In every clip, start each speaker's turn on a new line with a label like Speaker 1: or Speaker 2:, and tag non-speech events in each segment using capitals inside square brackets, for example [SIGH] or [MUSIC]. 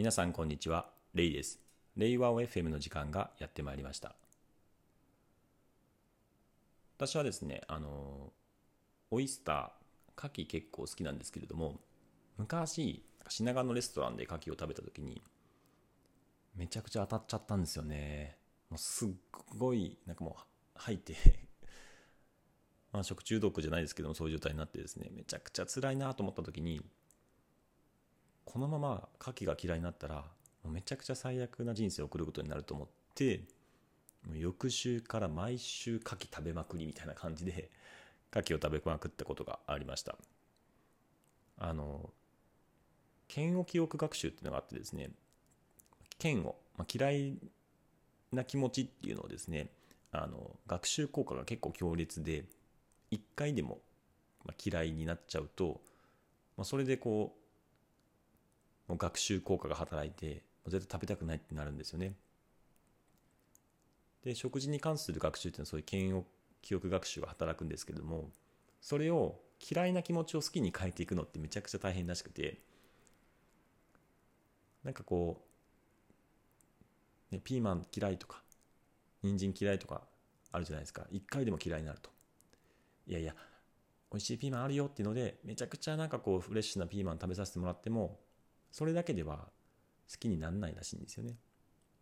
Speaker 1: 皆さんこんにちは、レイです。レイワオ FM の時間がやってまいりました。私はですね、あの、オイスター、牡蠣結構好きなんですけれども、昔、品川のレストランで牡蠣を食べた時に、めちゃくちゃ当たっちゃったんですよね。もうすっごい、なんかもう吐いて [LAUGHS] まあ食中毒じゃないですけども、そういう状態になってですね、めちゃくちゃ辛いなと思った時に、このまま牡蠣が嫌いになったらもうめちゃくちゃ最悪な人生を送ることになると思ってもう翌週から毎週牡蠣食べまくりみたいな感じで牡蠣を食べまくったことがありました。あの嫌悪記憶学習っていうのがあってですね嫌悪、まあ、嫌いな気持ちっていうのをですねあの学習効果が結構強烈で一回でも嫌いになっちゃうと、まあ、それでこうもう学習効果が働いて絶対食べたくないってなるんですよね。で食事に関する学習っていうのはそういう嫌悪記憶学習が働くんですけどもそれを嫌いな気持ちを好きに変えていくのってめちゃくちゃ大変らしくてなんかこう、ね、ピーマン嫌いとか人参嫌いとかあるじゃないですか一回でも嫌いになるといやいや美味しいピーマンあるよっていうのでめちゃくちゃなんかこうフレッシュなピーマン食べさせてもらってもそれだけでは好きにならないらしいんですよね。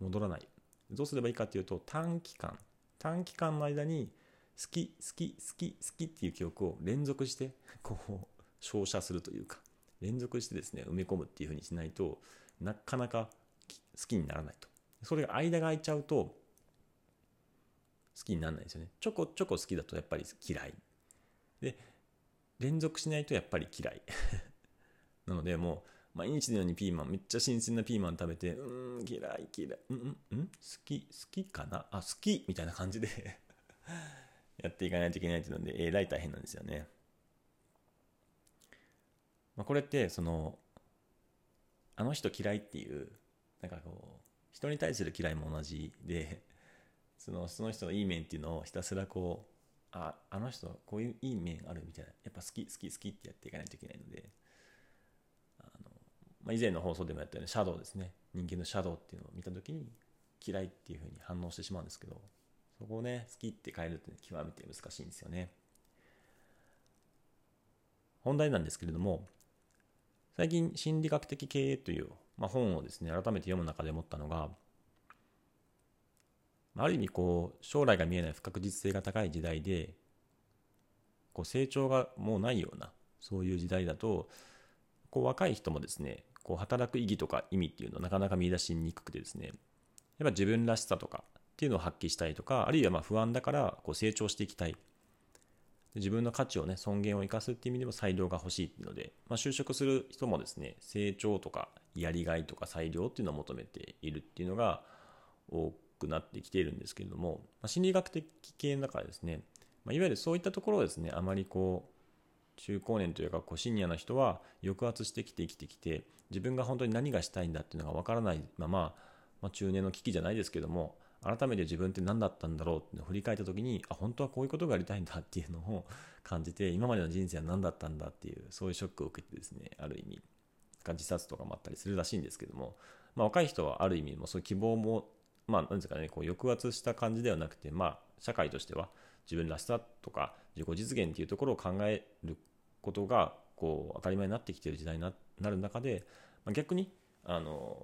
Speaker 1: 戻らない。どうすればいいかっていうと短期間。短期間の間に好き好き好き好きっていう記憶を連続して [LAUGHS] こう照射するというか連続してですね埋め込むっていうふうにしないとなかなか好きにならないと。それが間が空いちゃうと好きにならないですよね。ちょこちょこ好きだとやっぱり嫌い。で連続しないとやっぱり嫌い。[LAUGHS] なのでもう毎日のようにピーマン、めっちゃ新鮮なピーマン食べて、うん、嫌い、嫌い、うん、うん、好き、好きかな？あ、好きみたいな感じで [LAUGHS] やっていかないといけないっていうので、えらい大変なんですよね。まあ、これって、その、あの人嫌いっていう、なんかこう、人に対する嫌いも同じで、そのその人のいい面っていうのをひたすらこう、あ、あの人こういういい面あるみたいな、やっぱ好き、好き、好きってやっていかないといけないので、まあ、以前の放送でもやったようにシャドウですね。人間のシャドウっていうのを見た時に嫌いっていうふうに反応してしまうんですけどそこをね好きって変えるって極めて難しいんですよね。本題なんですけれども最近心理学的経営という、まあ、本をですね改めて読む中で思ったのがある意味こう将来が見えない不確実性が高い時代でこう成長がもうないようなそういう時代だとこう若い人もですねこう働く意義とか意味っていうのをなかなか見出しにくくてですね。やっぱ自分らしさとかっていうのを発揮したいとかあるいはま不安だからこう成長していきたい。自分の価値をね尊厳を生かすっていう意味でも裁量が欲しいっていうので、まあ、就職する人もですね成長とかやりがいとか裁量っていうのを求めているっていうのが多くなってきているんですけれども、まあ、心理学的系の中でですね、まあ、いわゆるそういったところをですねあまりこう中高年というかこうシニアな人は抑圧してきて生きてきて自分が本当に何がしたいんだっていうのが分からないまま、まあ、中年の危機じゃないですけども改めて自分って何だったんだろうって振り返った時にあ本当はこういうことがやりたいんだっていうのを [LAUGHS] 感じて今までの人生は何だったんだっていうそういうショックを受けてですねある意味自殺とかもあったりするらしいんですけども、まあ、若い人はある意味もそういう希望もまあ何ですかねこう抑圧した感じではなくてまあ社会としては自分らしさとか自己実現っていうところを考えることがこう当たり前になってきてる時代になる中で、ま、逆にあの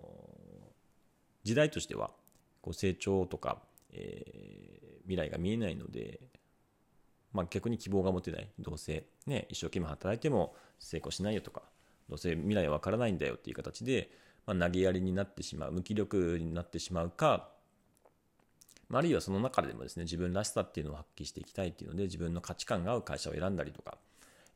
Speaker 1: 時代としてはこう成長とか、えー、未来が見えないので、まあ、逆に希望が持てない。どうせ、ね、一生懸命働いても成功しないよとかどうせ未来は分からないんだよっていう形で、まあ、投げやりになってしまう無気力になってしまうかあるいはその中でもですね自分らしさっていうのを発揮していきたいっていうので自分の価値観が合う会社を選んだりとか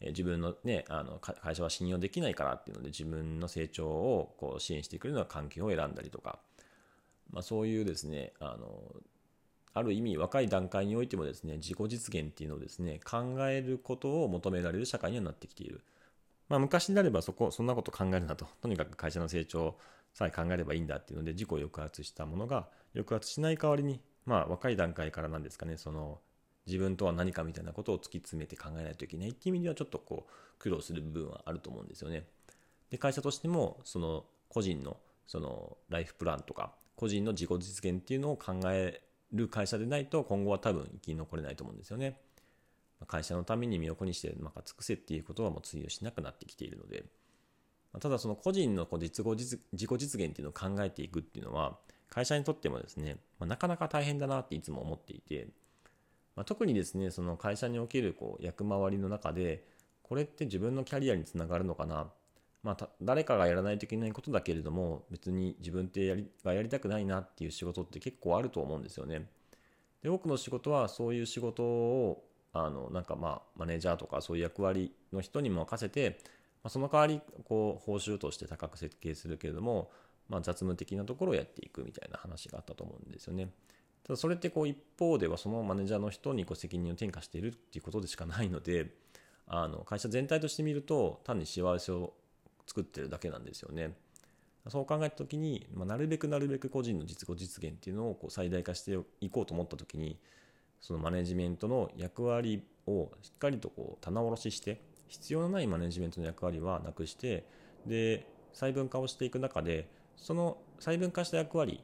Speaker 1: え自分の,、ね、あの会社は信用できないからっていうので自分の成長をこう支援してくれるような環境を選んだりとか、まあ、そういうですねあのある意味若い段階においてもですね自己実現っていうのをですね考えることを求められる社会にはなってきている。まあ、昔であればそこそんなこと考えるなととにかく会社の成長さえ考えればいいんだっていうので自己を抑圧したものが抑圧しない代わりにまあ若い段階からなんですかねその自分とは何かみたいなことを突き詰めて考えないといけないっていう意味ではちょっとこう苦労する部分はあると思うんですよね。で会社としてもその個人のそのライフプランとか個人の自己実現っていうのを考える会社でないと今後は多分生き残れないと思うんですよね。会社のために身を粉にしてまか尽くせっていうことはもう通用しなくなってきているので、ただその個人のこう実実自己実現っていうのを考えていくっていうのは会社にとってもですね、まあ、なかなか大変だなっていつも思っていて、まあ、特にですねその会社におけるこう役回りの中でこれって自分のキャリアにつながるのかなまあ、誰かがやらないといけないことだけれども別に自分ってやりがやりたくないなっていう仕事って結構あると思うんですよね。で多くの仕事はそういう仕事をあのなんかまあマネージャーとかそういう役割の人に任せて、まあ、その代わりこう報酬として高く設計するけれども、まあ、雑務的なところをやっていくみたいな話があったと思うんですよね。ただそれってこう一方ではそのマネージャーの人にこう責任を転嫁しているっていうことでしかないのであの会社全体として見ると単に幸せを作ってるだけなんですよね。そう考えた時に、まあ、なるべくなるべく個人の実己実現っていうのをこう最大化していこうと思った時にそのマネジメントの役割をしっかりとこう棚卸しして必要のないマネジメントの役割はなくしてで細分化をしていく中でその細分化した役割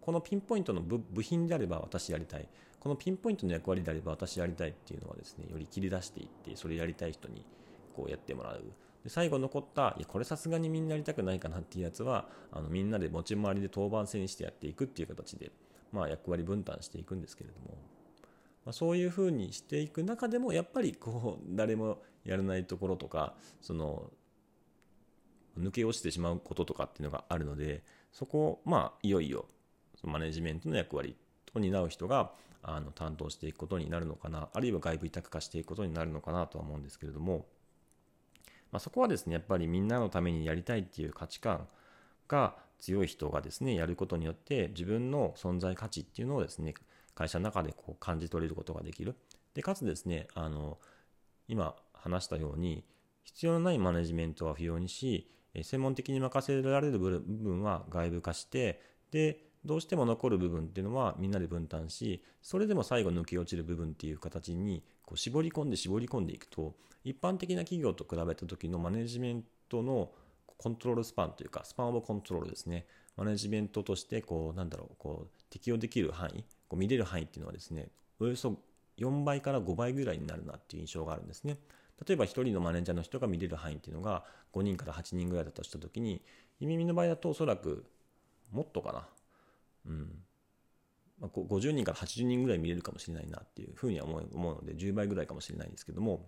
Speaker 1: このピンポイントの部品であれば私やりたい。このピンポイントの役割であれば私やりたいっていうのはですねより切り出していってそれやりたい人にこうやってもらう。で最後残ったいやこれさすがにみんなやりたくないかなっていうやつはあのみんなで持ち回りで当番制にしてやっていくっていう形で、まあ、役割分担していくんですけれども、まあ、そういうふうにしていく中でもやっぱりこう誰もやらないところとかその抜け落ちてしまうこととかっていうのがあるのでそこをまあいよいよマネジメントの役割を担う人があの担当していくことになるのかなあるいは外部委託化していくことになるのかなとは思うんですけれども。まあ、そこはですね、やっぱりみんなのためにやりたいっていう価値観が強い人がですね、やることによって自分の存在価値っていうのをですね、会社の中でこう感じ取れることができる。で、かつですね、あの、今話したように、必要のないマネジメントは不要にし、専門的に任せられる部分は外部化して、で、どうしても残る部分っていうのはみんなで分担し、それでも最後抜け落ちる部分っていう形にこう絞り込んで絞り込んでいくと、一般的な企業と比べた時のマネジメントのコントロールスパンというか、スパンオブコントロールですね。マネジメントとして、こう、なんだろう、こう、適用できる範囲、こう見れる範囲っていうのはですね、およそ4倍から5倍ぐらいになるなっていう印象があるんですね。例えば1人のマネージャーの人が見れる範囲っていうのが5人から8人ぐらいだとした時に、イミミの場合だとおそらくもっとかな。うん。まあ、50人から80人ぐらい見れるかもしれないなっていうふうには思うので、10倍ぐらいかもしれないんですけども、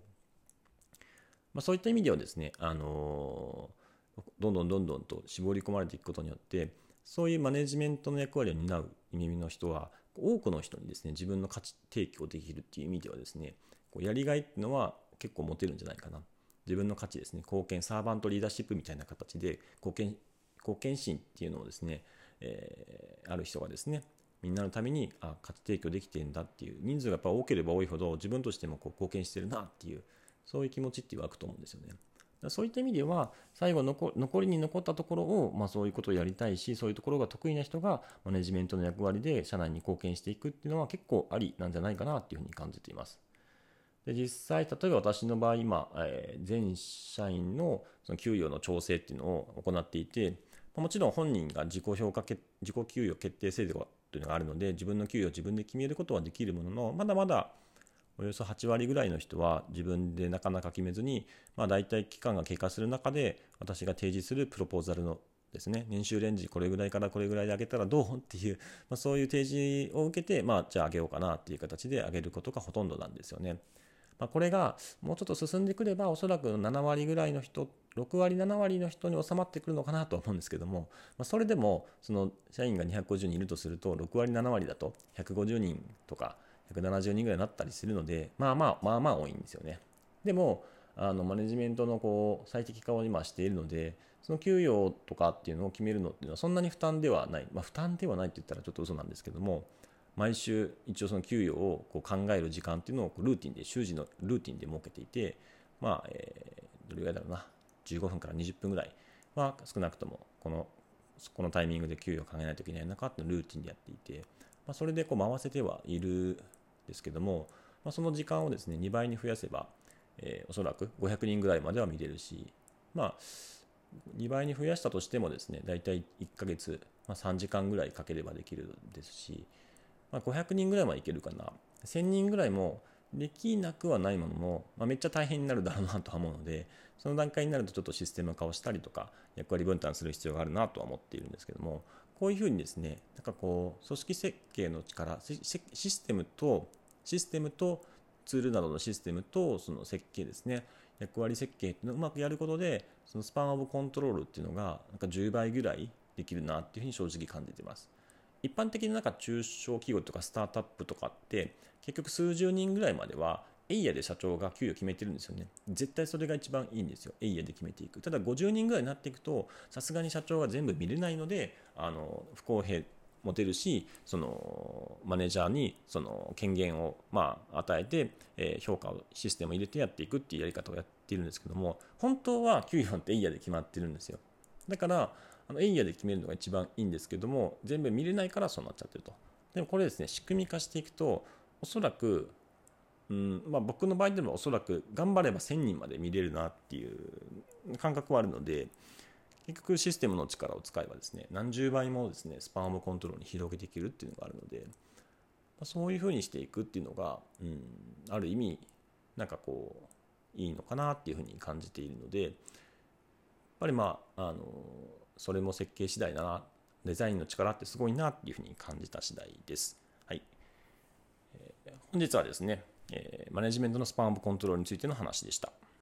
Speaker 1: まあ、そういった意味ではですね、あのー、どんどんどんどんと絞り込まれていくことによって、そういうマネジメントの役割を担う耳の人は、多くの人にですね、自分の価値提供できるっていう意味ではですね、こうやりがいっていうのは結構持てるんじゃないかな。自分の価値ですね、貢献、サーバントリーダーシップみたいな形で貢献、貢献心っていうのをですね、えー、ある人がですね、みんなのためにあ価値提供できてんだっていう人数がやっぱ多ければ多いほど自分としてもこう貢献してるなっていうそういう気持ちって湧くと思うんですよね。そういった意味では、最後残りに残ったところを、まあ、そういうことをやりたいし、そういうところが得意な人がマネジメントの役割で社内に貢献していくっていうのは結構ありなんじゃないかなっていうふうに感じています。で実際、例えば私の場合、今、えー、全社員のその給与の調整っていうのを行っていて、もちろん本人が自己評価、自己給与決定制度というのがあるので、自分の給与を自分で決めることはできるものの、まだまだおよそ8割ぐらいの人は自分でなかなか決めずに、まあ、大体期間が経過する中で私が提示するプロポーザルのですね年収レンジこれぐらいからこれぐらいで上げたらどう？[LAUGHS] っていう、まあ、そういう提示を受けて、まあ、じゃあ上げようかなっていう形で上げることがほとんどなんですよね。まあ、これがもうちょっと進んでくればおそらく7割ぐらいの人6割7割の人に収まってくるのかなと思うんですけども、まあ、それでもその社員が250人いるとすると6割7割だと150人とか170人ぐらいになったりするので、まあまあ、まあまあ多いんですよね。でも、あのマネジメントのこう最適化を今しているので、その給与とかっていうのを決めるのっていうのはそんなに負担ではない、まあ、負担ではないって言ったらちょっと嘘なんですけども、毎週一応その給与をこう考える時間っていうのをルーティンで、習字のルーティンで設けていて、まあ、えー、どれぐらいだろうな、15分から20分ぐらいは少なくともこのこのタイミングで給与を考えないといけないのかっていうルーティンでやっていて、まあ、それでこう回せてはいるんですけども、まあ、その時間をですね2倍に増やせば、えー、おそらく500人ぐらいまでは見れるし、まあ、2倍に増やしたとしてもですね大体1ヶ月、まあ、3時間ぐらいかければできるですし、まあ、500人ぐらいはいけるかな。1000人ぐらいもできなくはないものの、まあ、めっちゃ大変になるだろうなとは思うのでその段階になるとちょっとシステム化をしたりとか役割分担する必要があるなとは思っているんですけどもこういうふうにですねなんかこう組織設計の力システムとシステムとツールなどのシステムとその設計ですね役割設計っていうのをうまくやることでそのスパンオブコントロールっていうのがなんか10倍ぐらいできるなっていうふうに正直感じてます。一般的ななんか中小企業とかスタートアップとかって結局数十人ぐらいまではエイヤで社長が給与決めてるんですよね。絶対それが一番いいんですよ。エイヤで決めていく。ただ50人ぐらいになっていくと、さすがに社長が全部見れないので、あの不公平持てるし、そのマネージャーにその権限をまあ与えて、えー、評価をシステムを入れてやっていくっていうやり方をやっているんですけども、本当は給与ってエイヤで決まってるんですよ。だから、あのエイヤで決めるのが一番いいんですけども、全部見れないからそうなっちゃってると。でもこれですね、仕組み化していくと、おそらくうんまあ、僕の場合でもおそらく頑張れば1000人まで見れるなっていう感覚はあるので結局システムの力を使えばですね何十倍もですねスパムコントロールに広げていけるっていうのがあるので、ま、そういうふうにしていくっていうのが、うん、ある意味なんかこういいのかなっていうふうに感じているのでやっぱりまああのそれも設計次第だなデザインの力ってすごいなっていうふうに感じた次第です。はい、えー、本日はですねえマネジメントのスパンオブコントロールについての話でした。